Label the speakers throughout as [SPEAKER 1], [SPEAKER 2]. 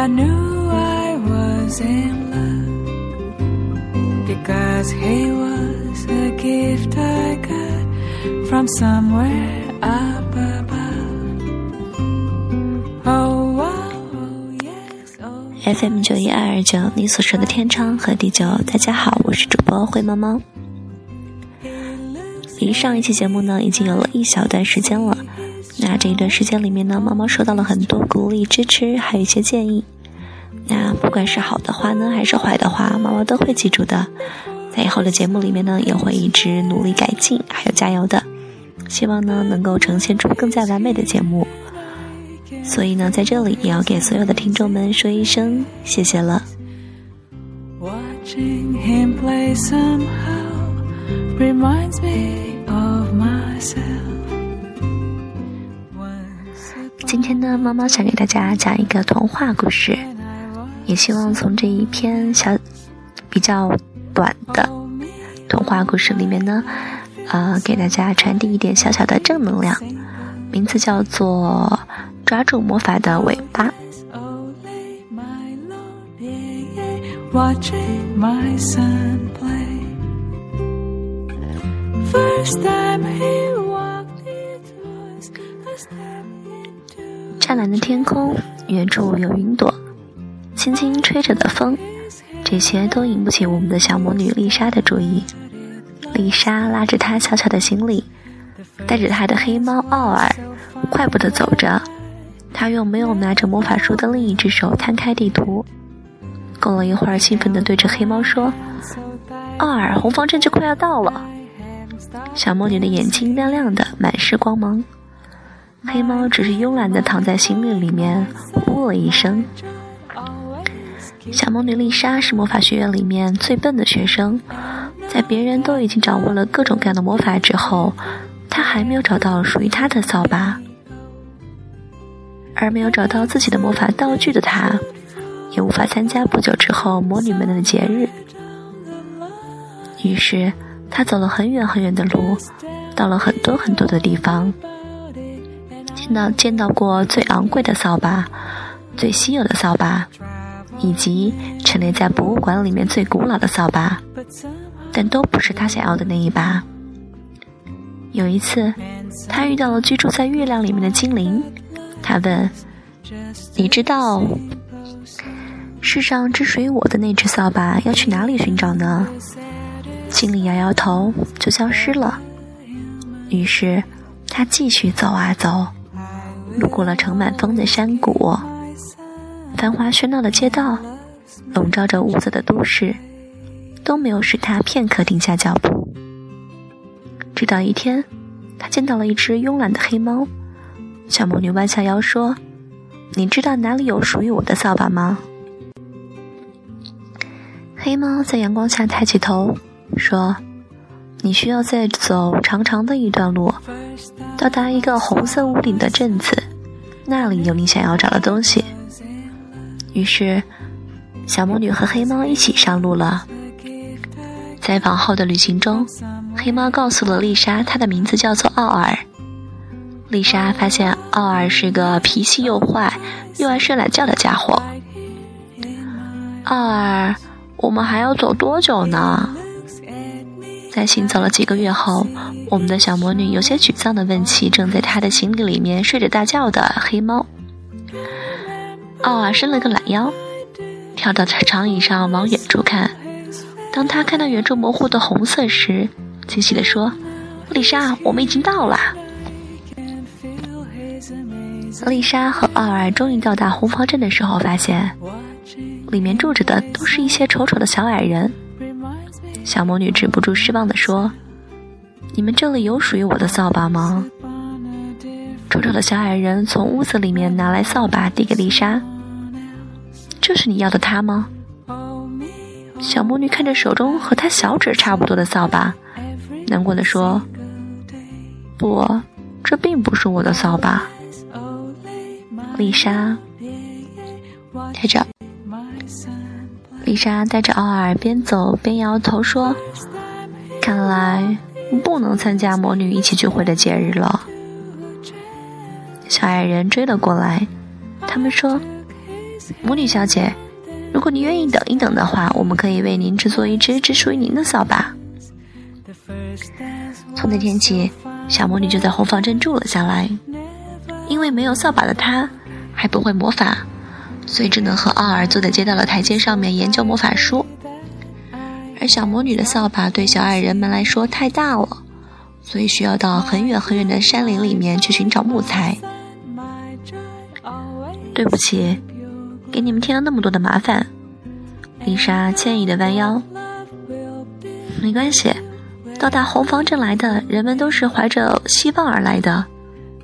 [SPEAKER 1] I knew I was in love because he was a gift I got from somewhere up above. Oh, oh, yes, oh.
[SPEAKER 2] FM 九一二二九，你所说的天长和地久。大家好，我是主播灰猫猫。离上一期节目呢，已经有了一小段时间了。那这一段时间里面呢，猫猫收到了很多鼓励、支持，还有一些建议。那不管是好的话呢，还是坏的话，猫猫都会记住的。在以后的节目里面呢，也会一直努力改进，还有加油的。希望呢，能够呈现出更加完美的节目。所以呢，在这里也要给所有的听众们说一声谢谢了。
[SPEAKER 1] Watching him play somehow reminds me of myself.
[SPEAKER 2] 今天呢，猫猫想给大家讲一个童话故事，也希望从这一篇小、比较短的童话故事里面呢，呃，给大家传递一点小小的正能量。名字叫做《抓住魔法的尾巴》。
[SPEAKER 1] First time he walked it was a step
[SPEAKER 2] 湛蓝的天空，远处有云朵，轻轻吹着的风，这些都引不起我们的小魔女丽莎的注意。丽莎拉着她小巧的行李，带着她的黑猫奥尔，快步地走着。她用没有拿着魔法书的另一只手摊开地图，过了一会儿，兴奋地对着黑猫说：“奥尔，红方阵就快要到了。”小魔女的眼睛亮亮的，满是光芒。黑猫只是慵懒地躺在行李里面，呼了一声。小魔女丽莎是魔法学院里面最笨的学生，在别人都已经掌握了各种各样的魔法之后，她还没有找到属于她的扫把。而没有找到自己的魔法道具的她，也无法参加不久之后魔女们的节日。于是，她走了很远很远的路，到了很多很多的地方，那见到过最昂贵的扫把，最稀有的扫把，以及陈列在博物馆里面最古老的扫把，但都不是他想要的那一把。有一次，他遇到了居住在月亮里面的精灵，他问你知道世上只属于我的那只扫把要去哪里寻找呢？”精灵摇摇头，就消失了。于是，他继续走啊走，路过了盛满风的山谷，繁华喧闹的街道，笼罩着雾色的都市，都没有使她片刻停下脚步。直到一天，她见到了一只慵懒的黑猫。小魔女弯下腰说：“你知道哪里有属于我的扫把吗？”黑猫在阳光下抬起头，说：“你需要再走长长的一段路，到达一个红色屋顶的镇子，那里有你想要找的东西。”于是，小魔女和黑猫一起上路了。在往后的旅行中，黑猫告诉了丽莎，它的名字叫做奥尔。丽莎发现奥尔是个脾气又坏又爱睡懒觉的家伙。奥尔，我们还要走多久呢？在行走了几个月后，我们的小魔女有些沮丧地问起正在她的行李里面睡着大觉的黑猫。奥尔伸了个懒腰，跳到长椅上往远处看。当他看到远处模糊的红色时，惊喜地说：“丽莎，我们已经到了。”丽莎和奥尔终于到达红房镇的时候，发现里面住着的都是一些丑丑的小矮人。小魔女止不住失望地说：“你们这里有属于我的扫把吗？”丑丑的小矮人从屋子里面拿来扫把，递给丽莎：“这是你要的它吗？”小魔女看着手中和她小指差不多的扫把，难过的说：“不，这并不是我的扫把。”丽莎带着丽莎带着奥尔边走边摇头说：“看来不能参加魔女一起聚会的节日了。”小矮人追了过来。他们说：“魔女小姐，如果你愿意等一等的话，我们可以为您制作一只只属于您的扫把。”从那天起，小魔女就在红房镇住了下来。因为没有扫把的她还不会魔法，所以只能和奥尔坐在街道的台阶上面研究魔法书。而小魔女的扫把对小矮人们来说太大了，所以需要到很远很远的山林里面去寻找木材。对不起，给你们添了那么多的麻烦。丽莎歉意的弯腰。没关系，到达红房镇来的人们都是怀着希望而来的，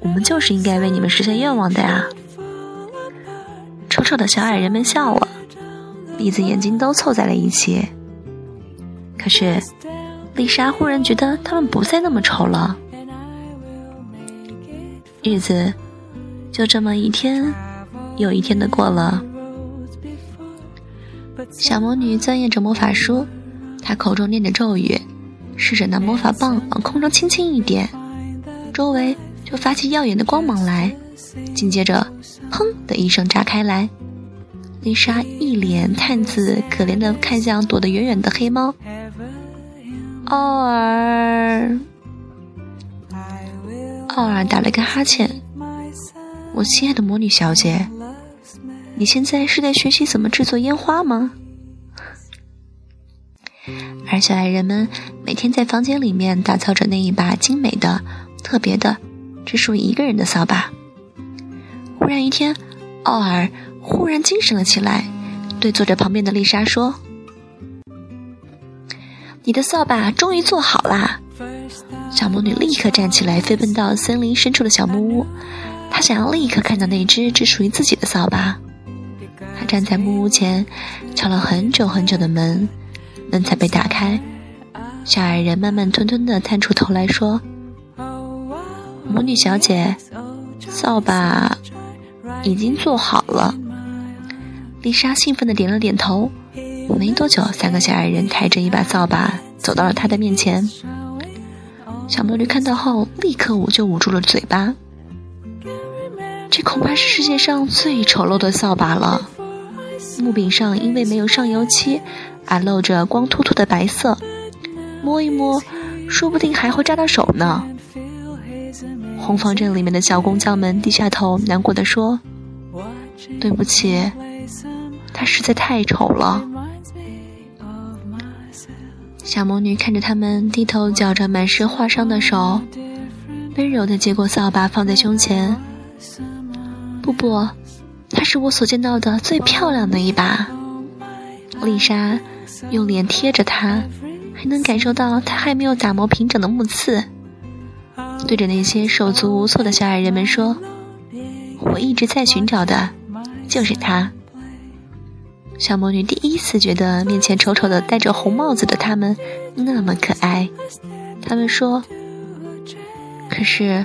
[SPEAKER 2] 我们就是应该为你们实现愿望的呀。丑丑的小矮人们笑了，鼻子眼睛都凑在了一起。可是，丽莎忽然觉得他们不再那么丑了。日子就这么一天又一天的过了。小魔女钻研着魔法书，她口中念着咒语，试着拿魔法棒往空中轻轻一点，周围就发起耀眼的光芒来。紧接着，砰的一声炸开来。丽莎一脸探子可怜的看向躲得远远的黑猫。奥尔，奥尔打了个哈欠。我亲爱的魔女小姐，你现在是在学习怎么制作烟花吗？而小矮人们每天在房间里面打造着那一把精美的、特别的、只属于一个人的扫把。忽然一天，奥尔忽然精神了起来，对坐在旁边的丽莎说。你的扫把终于做好啦！小魔女立刻站起来，飞奔到森林深处的小木屋。她想要立刻看到那只只属于自己的扫把。她站在木屋前，敲了很久很久的门，门才被打开。小矮人慢慢吞吞地探出头来说：“魔女小姐，扫把已经做好了。”丽莎兴奋地点了点头。没多久，三个小矮人抬着一把扫把走到了她的面前。小魔女看到后，立刻捂就捂住了嘴巴。这恐怕是世界上最丑陋的扫把了。木柄上因为没有上油漆，而露着光秃秃的白色。摸一摸，说不定还会扎到手呢。红房镇里面的小工匠们低下头，难过的说：“对不起，它实在太丑了。”小魔女看着他们低头绞着满是划伤的手，温柔地接过扫把放在胸前。不不，它是我所见到的最漂亮的一把。丽莎用脸贴着它，还能感受到它还没有打磨平整的木刺。对着那些手足无措的小矮人们说：“我一直在寻找的，就是它。”小魔女第一次觉得面前丑丑的戴着红帽子的他们那么可爱。他们说：“可是，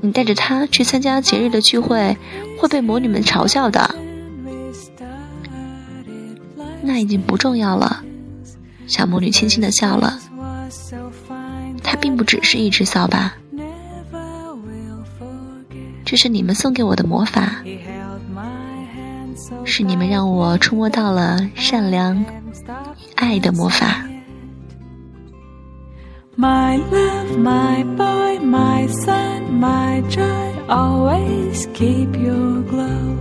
[SPEAKER 2] 你带着他去参加节日的聚会，会被魔女们嘲笑的。”那已经不重要了。小魔女轻轻的笑了。它并不只是一只扫把，这是你们送给我的魔法。是你们让我触摸到了善良与爱的魔法。My love, my boy, my son, my joy, always keep your glow.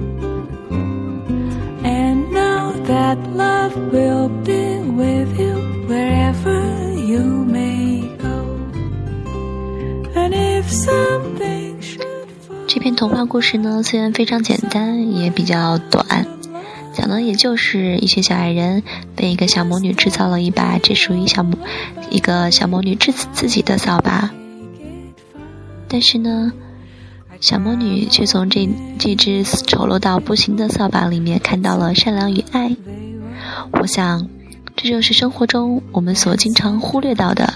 [SPEAKER 2] And know that love will be with you wherever you may go. And if some 这篇童话故事呢，虽然非常简单，也比较短。讲的也就是一群小矮人被一个小魔女制造了一把只属于小魔一个小魔女自自己的扫把，但是呢，小魔女却从这这只丑陋到不行的扫把里面看到了善良与爱。我想，这就是生活中我们所经常忽略到的。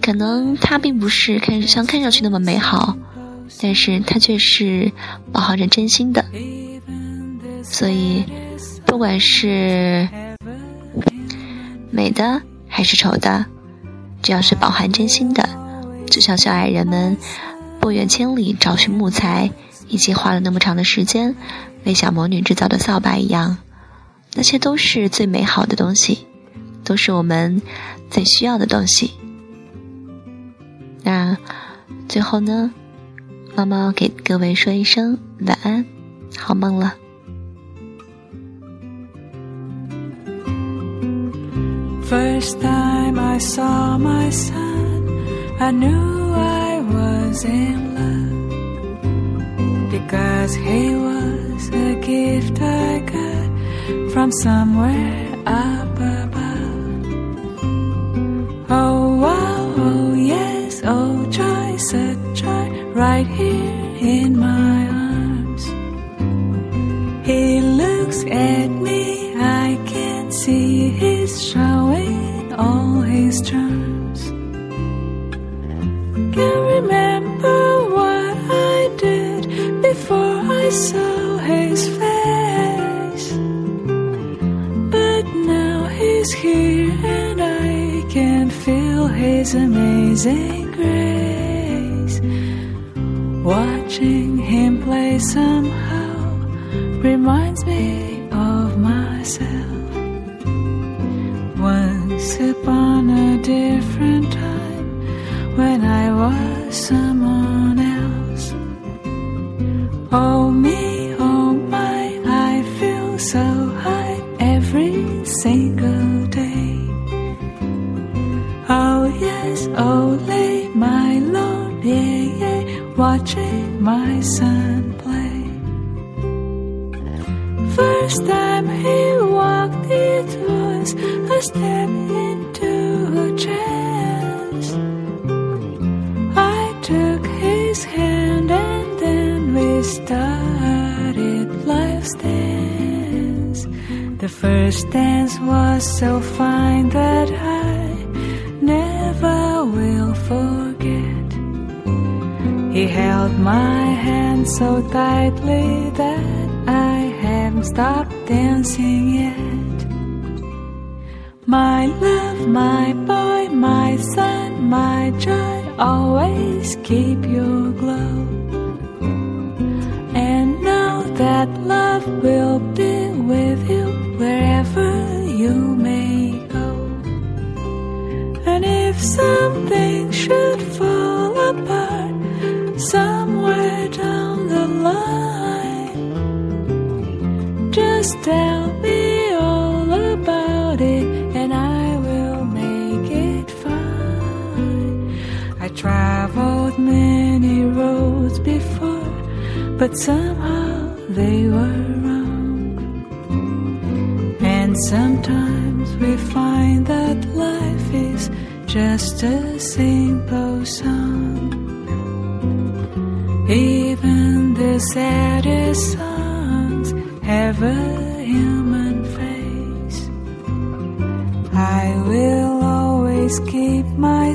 [SPEAKER 2] 可能它并不是看像看上去那么美好，但是它却是包含着真心的。所以，不管是美的还是丑的，只要是饱含真心的，就像小矮人们不远千里找寻木材，以及花了那么长的时间为小魔女制造的扫把一样，那些都是最美好的东西，都是我们最需要的东西。那最后呢，猫猫给各位说一声晚安，好梦了。
[SPEAKER 1] First time I saw my son, I knew I was in love because he was a gift I got from somewhere up above. Oh, wow, oh, right here in my arms. He looks at me, I can see he's showing all his charms. Can't remember what I did before I saw his face. But now he's here and I can feel his amazing. Watching him play somehow reminds me of myself. Once upon a different time when I was someone else. Oh me, my play. First time he walked, it was a step into a chance. I took his hand and then we started life's dance. The first dance was so fine that I He held my hand so tightly that I haven't stopped dancing yet. My love, my boy, my son, my joy, always keep your glow. And know that love will be with you wherever you may go. And if something should fall tell me all about it and I will make it fine. I traveled many roads before, but somehow they were wrong. And sometimes we find that life is just a simple song. Even the saddest songs a human face. I will always keep my